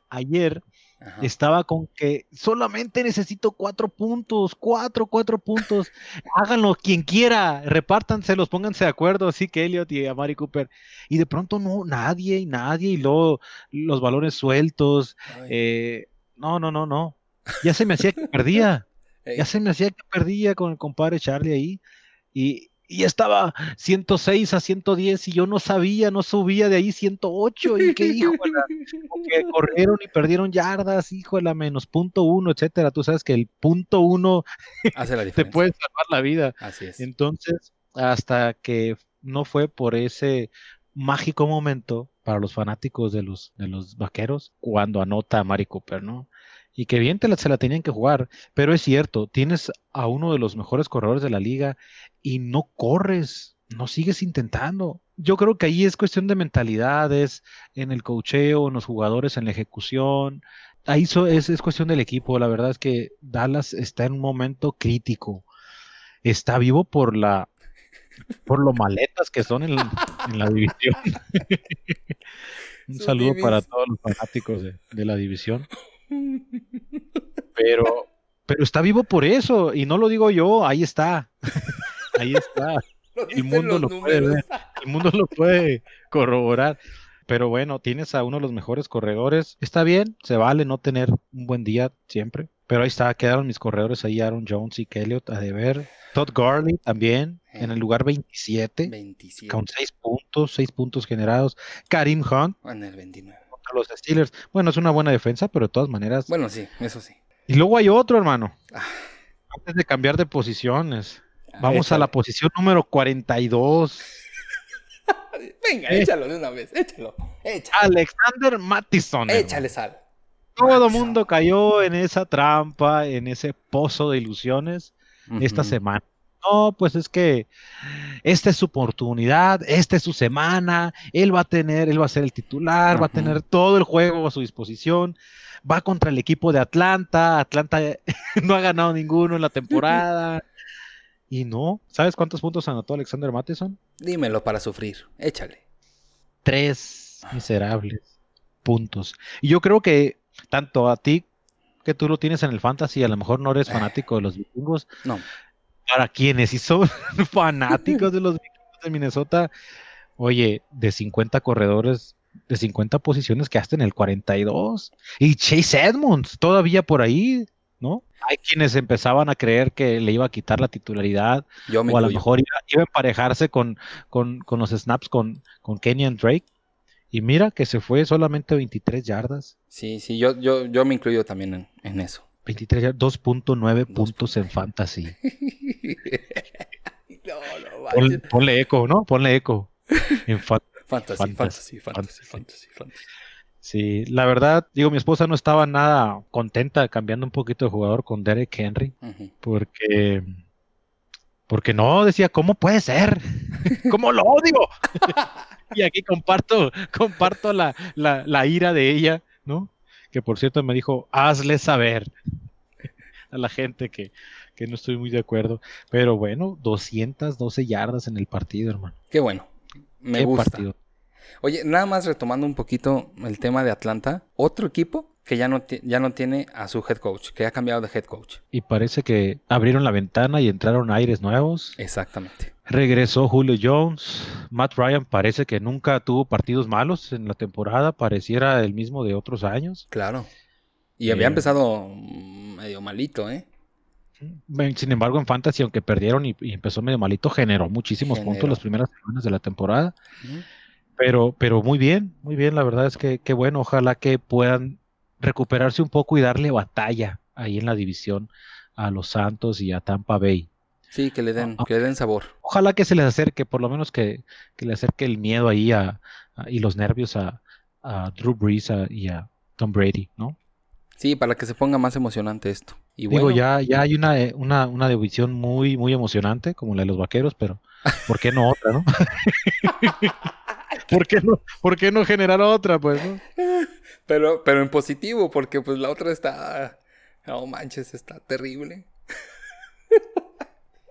ayer Ajá. estaba con que solamente necesito cuatro puntos, cuatro, cuatro puntos. Háganlo quien quiera, repártanselos, pónganse de acuerdo, así que Elliot y a Mari Cooper. Y de pronto no, nadie y nadie, y luego los balones sueltos. Eh, no, no, no, no. Ya se me hacía que perdía, ya se me hacía que perdía con el compadre Charlie ahí. Y, y estaba 106 a 110 y yo no sabía, no subía de ahí 108 y qué hijo que corrieron y perdieron yardas, hijo de la menos punto uno, etcétera. Tú sabes que el punto uno Hace la te puede salvar la vida. Así es. Entonces, hasta que no fue por ese mágico momento para los fanáticos de los, de los vaqueros cuando anota a Mari Cooper, ¿no? Y que bien te la, se la tenían que jugar, pero es cierto, tienes a uno de los mejores corredores de la liga y no corres, no sigues intentando. Yo creo que ahí es cuestión de mentalidades, en el cocheo, en los jugadores, en la ejecución. Ahí so- es, es cuestión del equipo. La verdad es que Dallas está en un momento crítico. Está vivo por la por lo maletas que son en, en la división. Un saludo para todos los fanáticos de, de la división. Pero, pero está vivo por eso, y no lo digo yo, ahí está. Ahí está. El mundo lo puede. El mundo lo puede corroborar. Pero bueno, tienes a uno de los mejores corredores. Está bien, se vale no tener un buen día siempre. Pero ahí está, quedaron mis corredores ahí, Aaron Jones y Elliott a deber. Todd Gurley también, en el lugar 27, 27. con 6 puntos, 6 puntos generados. Karim Hunt En el 29. Contra los Steelers. Bueno, es una buena defensa, pero de todas maneras. Bueno, sí, eso sí. Y luego hay otro, hermano. Ah. Antes de cambiar de posiciones. Ah, Vamos a la posición número 42. Venga, Eh. échalo de una vez. Échalo. Échalo. Alexander Mattison. hermano. Échale sal. Todo Mattison. mundo cayó en esa trampa, en ese pozo de ilusiones esta semana. No, pues es que esta es su oportunidad, esta es su semana, él va a tener, él va a ser el titular, va a tener todo el juego a su disposición, va contra el equipo de Atlanta, Atlanta no ha ganado ninguno en la temporada. Y no, ¿sabes cuántos puntos anotó Alexander Matheson? Dímelo para sufrir. Échale. Tres miserables puntos. Y yo creo que tanto a ti que tú lo tienes en el fantasy, a lo mejor no eres fanático de los vikingos, No. Para quienes sí son fanáticos de los vikingos de Minnesota, oye, de 50 corredores, de 50 posiciones quedaste en el 42. Y Chase Edmonds todavía por ahí, ¿no? Hay quienes empezaban a creer que le iba a quitar la titularidad Yo me o a lo mejor iba, iba a emparejarse con, con, con los snaps con, con Kenyan Drake. Y mira que se fue solamente 23 yardas. Sí, sí, yo, yo, yo me incluyo también en, en eso. 23 yardas, 2.9 Dos puntos en fantasy. no, no, Pon- ponle eco, ¿no? Ponle eco. En fa- Fantasy, Fantasy, fantasy, fantasy, fantasy. sí, la verdad, digo, mi esposa no estaba nada contenta cambiando un poquito de jugador con Derek Henry. Porque, porque no, decía, ¿cómo puede ser? ¿Cómo lo odio? y aquí comparto, comparto la, la, la ira de ella, ¿no? Que por cierto me dijo, hazle saber a la gente que, que no estoy muy de acuerdo. Pero bueno, 212 yardas en el partido, hermano. Qué bueno. Me Qué gusta. partido. Oye, nada más retomando un poquito el tema de Atlanta. Otro equipo que ya no, ya no tiene a su head coach, que ha cambiado de head coach. Y parece que abrieron la ventana y entraron aires nuevos. Exactamente. Regresó Julio Jones. Matt Ryan parece que nunca tuvo partidos malos en la temporada. Pareciera el mismo de otros años. Claro. Y había Eh. empezado mm, medio malito, ¿eh? Ven, Sin embargo, en Fantasy, aunque perdieron y, y empezó medio malito, generó muchísimos Generó. puntos las primeras semanas de la temporada. Pero, pero muy bien, muy bien. La verdad es que qué bueno. Ojalá que puedan recuperarse un poco y darle batalla ahí en la división a los Santos y a Tampa Bay. Sí, que le den, que le den sabor. Ojalá que se les acerque, por lo menos que, que le acerque el miedo ahí a, y los nervios a, a Drew Brees y a Tom Brady, ¿no? Sí, para que se ponga más emocionante esto. Y Digo, ya, ya hay una, eh, una, una división muy, muy emocionante, como la de los vaqueros, pero ¿por qué no otra, no? ¿Por qué no, por qué no generar otra, pues, no? Pero, pero en positivo, porque pues la otra está. No manches, está terrible.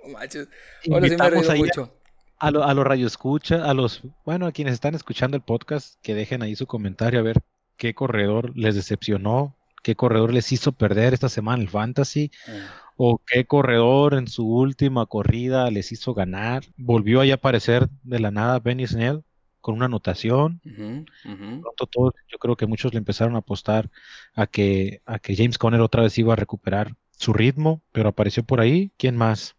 manches. Ahora sí me he mucho. A, a los radioescucha, a los, bueno, a quienes están escuchando el podcast, que dejen ahí su comentario a ver qué corredor les decepcionó, qué corredor les hizo perder esta semana el fantasy, mm. o qué corredor en su última corrida les hizo ganar. Volvió ahí a aparecer de la nada Benny Snell con una anotación. yo creo que muchos le empezaron a apostar a que, a que James Conner otra vez iba a recuperar su ritmo, pero apareció por ahí. ¿Quién más?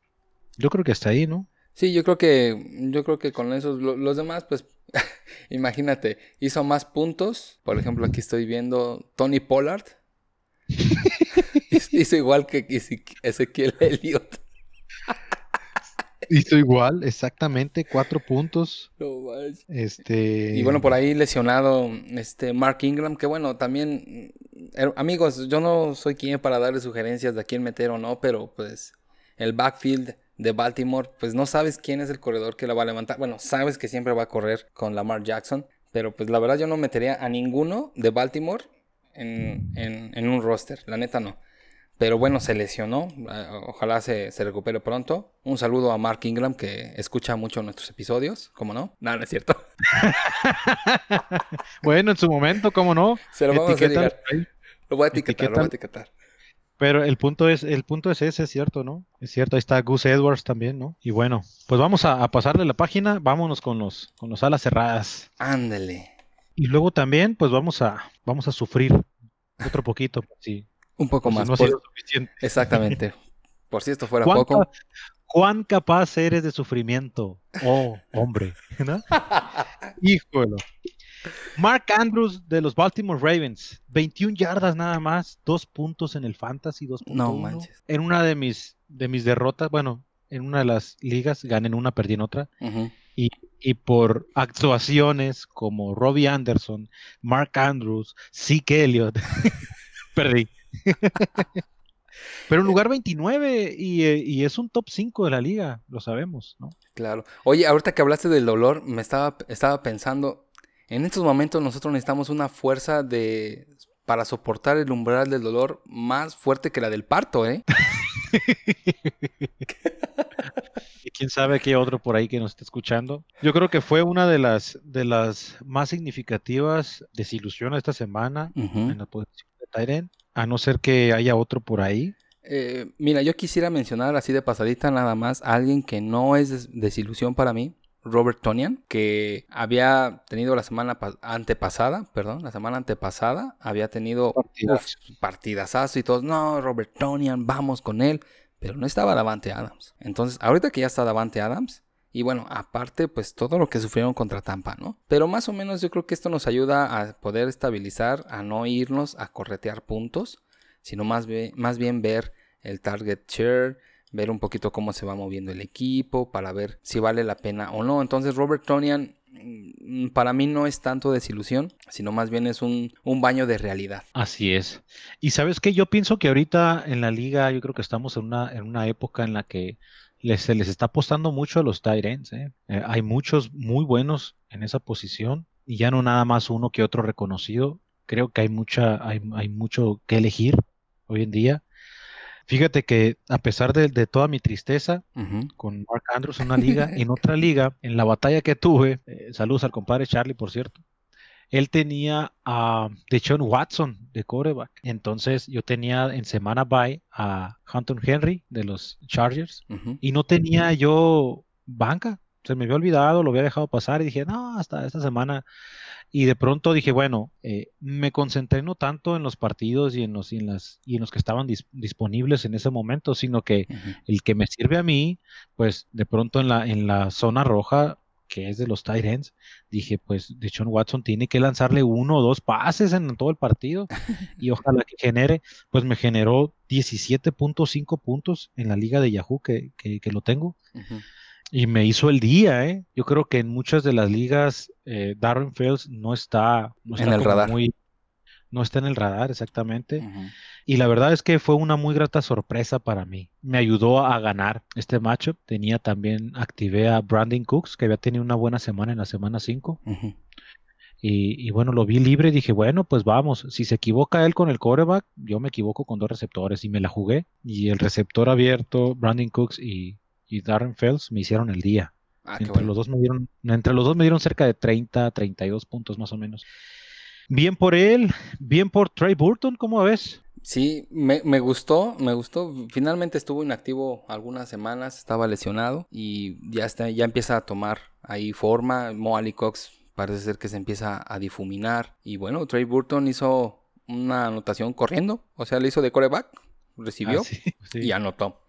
Yo creo que está ahí, ¿no? Sí, yo creo que, yo creo que con esos, los demás, pues, imagínate, hizo más puntos. Por ejemplo, aquí estoy viendo Tony Pollard. hizo igual que Ezequiel Elliott. Hizo igual, exactamente, cuatro puntos. este... Y bueno, por ahí lesionado este Mark Ingram, que bueno, también, er, amigos, yo no soy quien para darle sugerencias de a quién meter o no, pero pues el backfield de Baltimore, pues no sabes quién es el corredor que la va a levantar. Bueno, sabes que siempre va a correr con Lamar Jackson, pero pues la verdad yo no metería a ninguno de Baltimore en, en un roster, la neta no. Pero bueno, se lesionó. Ah, ojalá se, recupere pronto. Un saludo a Mark Ingram que escucha mucho nuestros episodios. ¿Cómo no? No, no es cierto. bueno, en su momento, ¿cómo no? Se lo vamos a dedicar. Lo voy a etiquetar, lo voy a etiquetar. Pero el punto es, el punto es ese, es cierto, ¿no? Es cierto, ahí está Gus Edwards también, ¿no? Y bueno, pues vamos a, pasarle la página, vámonos con los, con los alas cerradas. Ándale. Y luego también, pues vamos a, vamos a sufrir otro poquito, sí. Un poco más. No suficiente. Exactamente. Por si esto fuera poco. ¿Cuán capaz eres de sufrimiento? Oh, hombre. ¿no? Híjole. Mark Andrews de los Baltimore Ravens, 21 yardas nada más, dos puntos en el Fantasy, dos puntos. No manches. En una de mis, de mis derrotas, bueno, en una de las ligas, gané en una, perdí en otra. y, y, por actuaciones como Robbie Anderson, Mark Andrews, Zeke Elliott, perdí. Pero en lugar 29 eh, y, es un top 5 de la liga, lo sabemos, ¿no? Claro. Oye, ahorita que hablaste del dolor, me estaba, estaba pensando, en estos momentos nosotros necesitamos una fuerza de para soportar el umbral del dolor más fuerte que la del parto, ¿eh? y quién sabe qué otro por ahí que nos está escuchando. Yo creo que fue una de las de las más significativas desilusiones esta semana en la posición de Tyren a no ser que haya otro por ahí. Eh, mira, yo quisiera mencionar así de pasadita nada más a alguien que no es desilusión para mí, Robert Tonian, que había tenido la semana antepasada, perdón, la semana antepasada, había tenido partidazazo y todos, no, Robert Tonian, vamos con él, pero no estaba Davante Adams. Entonces, ahorita que ya está Davante Adams, y bueno, aparte, pues todo lo que sufrieron contra Tampa, ¿no? Pero más o menos yo creo que esto nos ayuda a poder estabilizar, a no irnos a corretear puntos, sino más, más bien ver el target share, ver un poquito cómo se va moviendo el equipo, para ver si vale la pena o no. Entonces Robert Tonian mm, para mí no es tanto desilusión, sino más bien es un, un, baño de realidad. Así es. Y sabes que yo pienso que ahorita en la liga yo creo que estamos en una, en una época en la que se les está apostando mucho a los tight. ¿eh? Eh, hay muchos muy buenos en esa posición y ya no nada más uno que otro reconocido. Creo que hay, mucha, hay, mucho que elegir hoy en día. Fíjate que a pesar de, toda mi tristeza con Mark Andrews en una liga, en otra liga, en la batalla que tuve, eh, saludos al compadre Charlie, por cierto, él tenía a Deshaun Watson de coreback. Entonces yo tenía en semana bye a Hunter Henry de los Chargers y no tenía yo banca. Se me había olvidado, lo había dejado pasar y dije, no, hasta esta semana. Y de pronto dije, bueno, eh, me concentré no tanto en los partidos y en los, y en las, y en los que estaban disponibles en ese momento, sino que el que me sirve a mí, pues de pronto en la, en la zona roja que es de los tight ends, dije, pues de Sean Watson tiene que lanzarle uno o dos pases en todo el partido y ojalá que genere, pues me generó 17.5 puntos en la liga de Yahoo que, que, lo tengo. Y me hizo el día, ¿eh? Yo creo que en muchas de las ligas eh, Darren Fields no está, en el radar. Muy, no está en el radar exactamente. Y la verdad es que fue una muy grata sorpresa para mí. Me ayudó a ganar este matchup. Tenía también, activé a Brandon Cooks, que había tenido una buena semana en la semana 5. y, bueno, lo vi libre y dije, bueno, pues vamos. Si se equivoca él con el quarterback, yo me equivoco con dos receptores y me la jugué. Y el receptor abierto, Brandon Cooks y, Darren Fells me hicieron el día. Ah, entre, los dos me dieron, entre los dos me dieron cerca de 30, 32 puntos más o menos. Bien por él, bien por Trey Burton, ¿cómo ves? Sí, me, me, gustó, me gustó. Finalmente estuvo inactivo algunas semanas, estaba lesionado y ya está, ya empieza a tomar ahí forma. Mo Cox parece ser que se empieza a difuminar. Y bueno, Trey Burton hizo una anotación corriendo, o sea, le hizo de coreback, recibió ah, y anotó.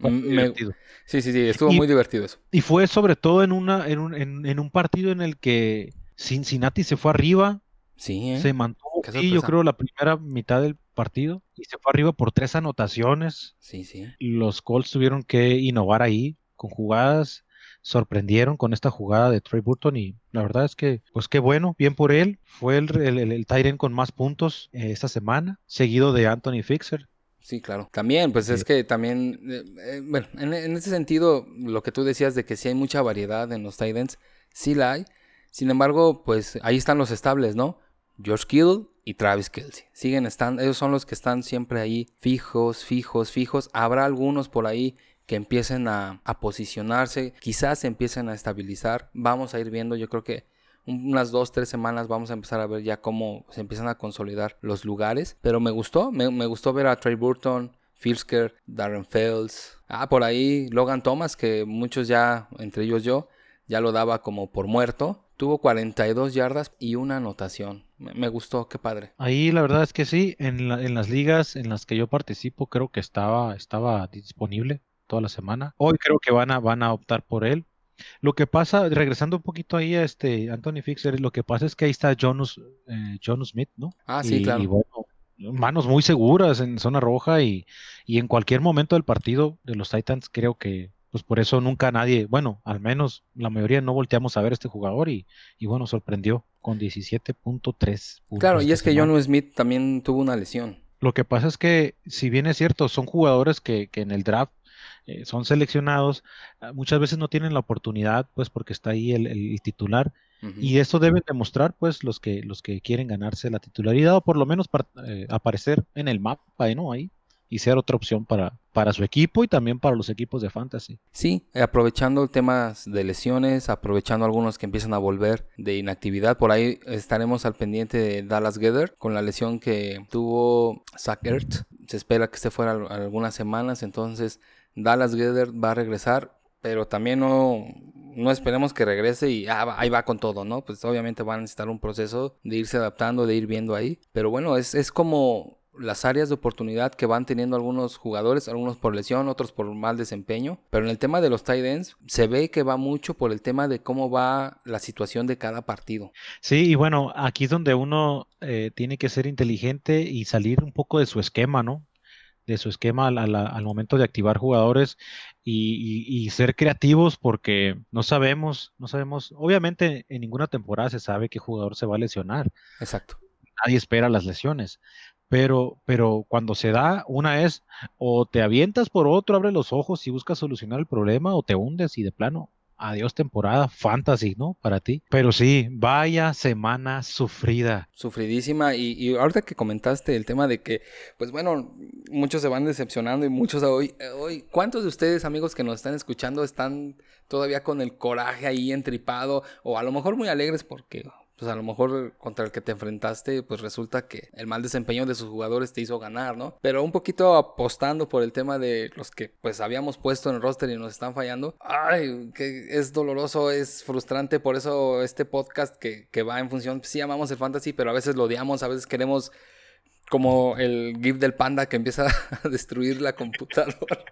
sí, sí, sí, estuvo muy divertido eso. Y fue sobre todo en, una, en, un, en un partido en el que Cincinnati se fue arriba Sí, ¿eh? Se mantuvo, sí, yo creo, la primera mitad del partido y se fue arriba por tres anotaciones. Sí, sí. Los Colts tuvieron que innovar ahí con jugadas, sorprendieron con esta jugada de Trey Burton y la verdad es que, pues qué bueno, bien por él. Fue el, el, el, con más puntos eh, esta semana, seguido de Anthony Fixer. Sí, claro. También, pues es que también, eh, bueno, en, en, ese sentido, lo que tú decías de que sí hay mucha variedad en los Titans, sí la hay. Sin embargo, pues ahí están los estables, ¿no? George Kittle y Travis Kelsey. Siguen estando, ellos son los que están siempre ahí fijos, fijos, fijos. Habrá algunos por ahí que empiecen a, posicionarse, quizás empiecen a estabilizar. Vamos a ir viendo, yo creo que unas dos, tres semanas vamos a empezar a ver ya cómo se empiezan a consolidar los lugares. Pero me gustó, me, gustó ver a Trey Burton, Filsker, Darren Fields. Ah, por ahí Logan Thomas, que muchos ya, entre ellos yo, ya lo daba como por muerto. Tuvo 42 yardas y una anotación. Me, gustó, qué padre. Ahí la verdad es que sí, en, las ligas en las que yo participo creo que estaba, estaba disponible toda la semana. Hoy creo que van a, van a optar por él. Lo que pasa, regresando un poquito ahí a este Anthony Fixer, lo que pasa es que ahí está Jonas, eh, Smith, ¿no? Ah, sí, claro. Y bueno, manos muy seguras en zona roja y, y en cualquier momento del partido de los Titans creo que pues por eso nunca nadie, bueno, al menos la mayoría no volteamos a ver a este jugador y, y bueno, sorprendió con 17.3. Claro, y es que John Smith también tuvo una lesión. Lo que pasa es que, si bien es cierto, son jugadores que, que en el draft eh, son seleccionados, ah, muchas veces no tienen la oportunidad, pues porque está ahí el, titular. Y eso deben demostrar, pues, los que, los que quieren ganarse la titularidad o por lo menos eh, aparecer en el mapa, ¿no? Ahí y ser otra opción para, para su equipo y también para los equipos de fantasy. Sí, aprovechando temas de lesiones, aprovechando algunos que empiezan a volver de inactividad, por ahí estaremos al pendiente de Dallas Gether con la lesión que tuvo Zach Se espera que esté fuera algunas semanas, entonces Dallas Gether va a regresar, pero también no, no esperemos que regrese y ah, ahí va con todo, ¿no? Pues obviamente van a necesitar un proceso de irse adaptando, de ir viendo ahí. Pero bueno, es, es como las áreas de oportunidad que van teniendo algunos jugadores, algunos por lesión, otros por mal desempeño. Pero en el tema de los tight ends, se ve que va mucho por el tema de cómo va la situación de cada partido. Sí, y bueno, aquí es donde uno eh, tiene que ser inteligente y salir un poco de su esquema, ¿no? De su esquema al, momento de activar jugadores y, y, ser creativos porque no sabemos, no sabemos, obviamente en ninguna temporada se sabe qué jugador se va a lesionar. Exacto. Nadie espera las lesiones pero, pero cuando se da, una es o te avientas por otro, abre los ojos y buscas solucionar el problema, o te hundes y de plano, adiós temporada, fantasy, ¿no? Para ti. Pero sí, vaya semana sufrida. Sufridísima. Y, ahorita que comentaste el tema de que, pues bueno, muchos se van decepcionando y muchos hoy, hoy, ¿cuántos de ustedes, amigos que nos están escuchando, están todavía con el coraje ahí entripado o a lo mejor muy alegres porque pues a lo mejor contra el que te enfrentaste, pues resulta que el mal desempeño de sus jugadores te hizo ganar, ¿no? Pero un poquito apostando por el tema de los que pues habíamos puesto en el roster y nos están fallando. Ay, que es doloroso, es frustrante, por eso este podcast que, que va en función, sí amamos el fantasy, pero a veces lo odiamos, a veces queremos como el GIF del panda que empieza a destruir la computadora.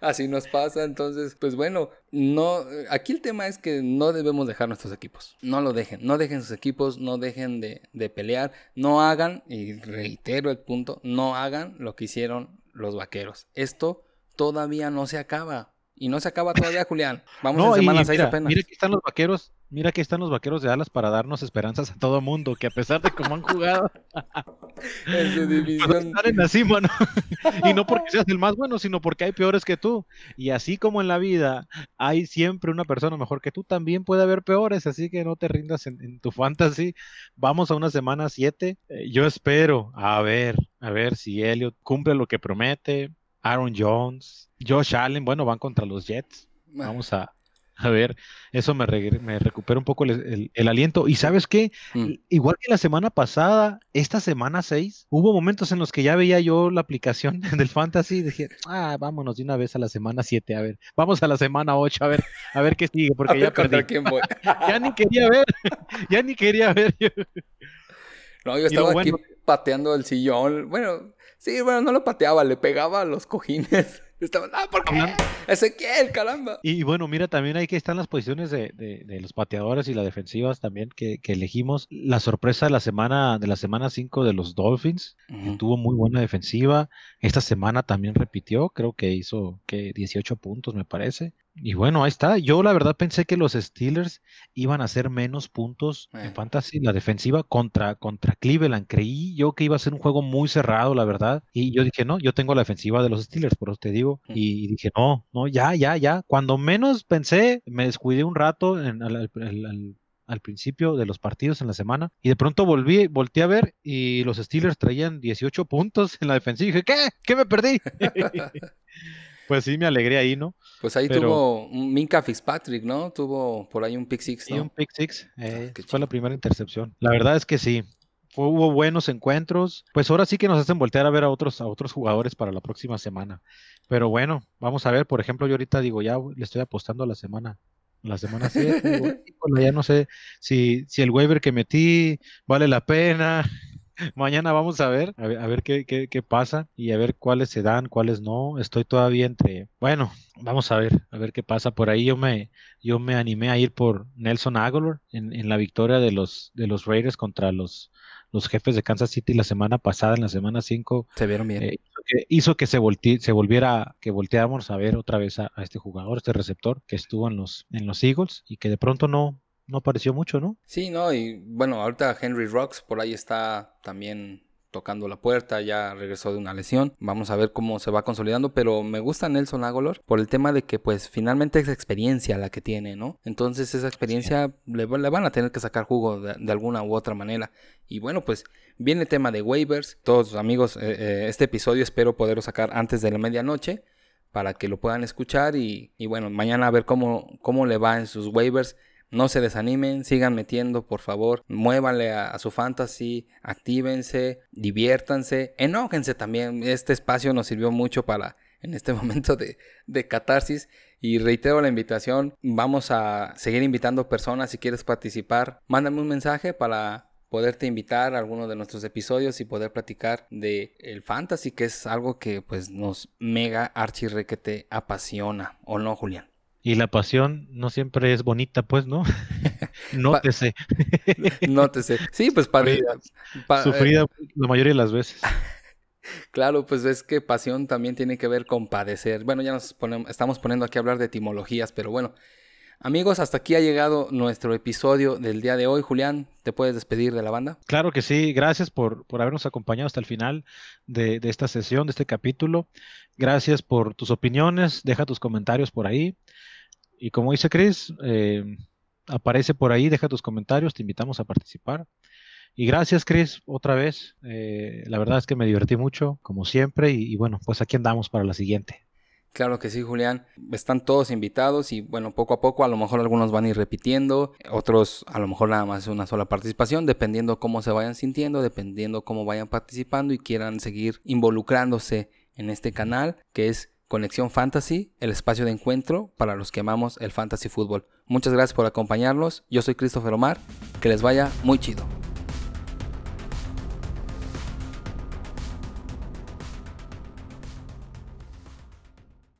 Así nos pasa, entonces, pues bueno, no, aquí el tema es que no debemos dejar nuestros equipos, no lo dejen, no dejen sus equipos, no dejen de, de pelear, no hagan, y reitero el punto, no hagan lo que hicieron los vaqueros. Esto todavía no se acaba. Y no se acaba todavía, Julián. Vamos a semana 6 apenas. Mira que están los vaqueros, mira que están los vaqueros de alas para darnos esperanzas a todo mundo, que a pesar de cómo han jugado, están en la cima, ¿no? y no porque seas el más bueno, sino porque hay peores que tú. Y así como en la vida hay siempre una persona mejor que tú, también puede haber peores, así que no te rindas en, tu fantasy. Vamos a una semana 7. Eh, yo espero, a ver, a ver si Elliot cumple lo que promete. Aaron Jones, Josh Allen, bueno, van contra los Jets. Vamos a, ver, eso me, me recupera un poco el, aliento. Y sabes qué, mm. igual que la semana pasada, esta semana 6, hubo momentos en los que ya veía yo la aplicación del Fantasy y dije, ah, vámonos de una vez a la semana 7, a ver, vamos a la semana 8, a ver, a ver qué sigue, porque ya perdí. ya ni quería ver, ya ni quería ver. no, yo estaba aquí pateando el sillón. Bueno, Sí, bueno, no lo pateaba, le pegaba a los cojines. Estaban, ah, ¿por qué? Ezequiel, caramba. Y bueno, mira, también ahí que están las posiciones de, de, los pateadores y las defensivas también que, que, elegimos. La sorpresa de la semana, de la semana 5 de los Dolphins, tuvo muy buena defensiva. Esta semana también repitió, creo que hizo que 18 puntos, me parece. Y bueno, ahí está. Yo la verdad pensé que los Steelers iban a hacer menos puntos en eh. fantasy, la defensiva contra, contra Cleveland. Creí yo que iba a ser un juego muy cerrado, la verdad. Y yo dije, no, yo tengo la defensiva de los Steelers, por eso te digo. Y dije, no, no, ya, ya, ya. Cuando menos pensé, me descuidé un rato en, al, principio de los partidos en la semana y de pronto volví, volteé a ver y los Steelers traían 18 puntos en la defensiva y dije, ¿qué? ¿Qué me perdí? Pues sí, me alegré ahí, ¿no? Pues ahí tuvo Minka Fitzpatrick, ¿no? Tuvo por ahí un pick six, ¿no? Sí, un pick six. Ah, eh, fue la primera intercepción. La verdad es que sí. hubo buenos encuentros. Pues ahora sí que nos hacen voltear a ver a otros, a otros jugadores para la próxima semana. Pero bueno, vamos a ver. Por ejemplo, yo ahorita digo, ya le estoy apostando a la semana la semana 7. ya no sé si, si el waiver que metí vale la pena. Mañana vamos a ver, a ver, qué, qué, pasa y a ver cuáles se dan, cuáles no. Estoy todavía entre, bueno, vamos a ver, a ver qué pasa. Por ahí yo me, yo me animé a ir por Nelson Aguilar en, en la victoria de los, de los Raiders contra los, los jefes de Kansas City la semana pasada, en la semana 5. Se vieron bien. Eh, hizo que, se, se volviera, que volteáramos a ver otra vez a, a, este jugador, este receptor que estuvo en los, en los Eagles y que de pronto no, no apareció mucho, ¿no? Sí, no, y bueno, ahorita Henry Rocks por ahí está también tocando la puerta, ya regresó de una lesión. Vamos a ver cómo se va consolidando, pero me gusta Nelson Agolor por el tema de que pues finalmente es experiencia la que tiene, ¿no? Entonces esa experiencia le, van a tener que sacar jugo de, alguna u otra manera. Y bueno, pues viene el tema de waivers. Todos amigos, eh, eh, este episodio espero poderlo sacar antes de la medianoche para que lo puedan escuchar y, y bueno, mañana a ver cómo, cómo le va en sus waivers no se desanimen, sigan metiendo, por favor. Muévanle a, su fantasy, actívense, diviértanse, enójense también. Este espacio nos sirvió mucho para en este momento de, de catarsis. Y reitero la invitación, vamos a seguir invitando personas. Si quieres participar, mándame un mensaje para poderte invitar a alguno de nuestros episodios y poder platicar de el fantasy, que es algo que pues nos mega archirrequete apasiona, ¿o no, Julián? Y la pasión no siempre es bonita, pues, ¿no? Nótese. Nótese. Sí, pues para... Sufrida, la mayoría de las veces. Claro, pues es que pasión también tiene que ver con padecer. Bueno, ya nos ponemos, estamos poniendo aquí a hablar de etimologías, pero bueno. Amigos, hasta aquí ha llegado nuestro episodio del día de hoy. Julián, ¿te puedes despedir de la banda? Claro que sí, gracias por, por habernos acompañado hasta el final de, de esta sesión, de este capítulo. Gracias por tus opiniones, deja tus comentarios por ahí. Y como dice Chris, eh, aparece por ahí, deja tus comentarios, te invitamos a participar. Y gracias, Chris, otra vez. Eh, la verdad es que me divertí mucho, como siempre, y, bueno, pues aquí andamos para la siguiente. Claro que sí, Julián. Están todos invitados y bueno, poco a poco a lo mejor algunos van a ir repitiendo, otros a lo mejor nada más una sola participación, dependiendo cómo se vayan sintiendo, dependiendo cómo vayan participando y quieran seguir involucrándose en este canal que es Conexión Fantasy, el espacio de encuentro para los que amamos el fantasy fútbol. Muchas gracias por acompañarnos. Yo soy Christopher Omar. Que les vaya muy chido.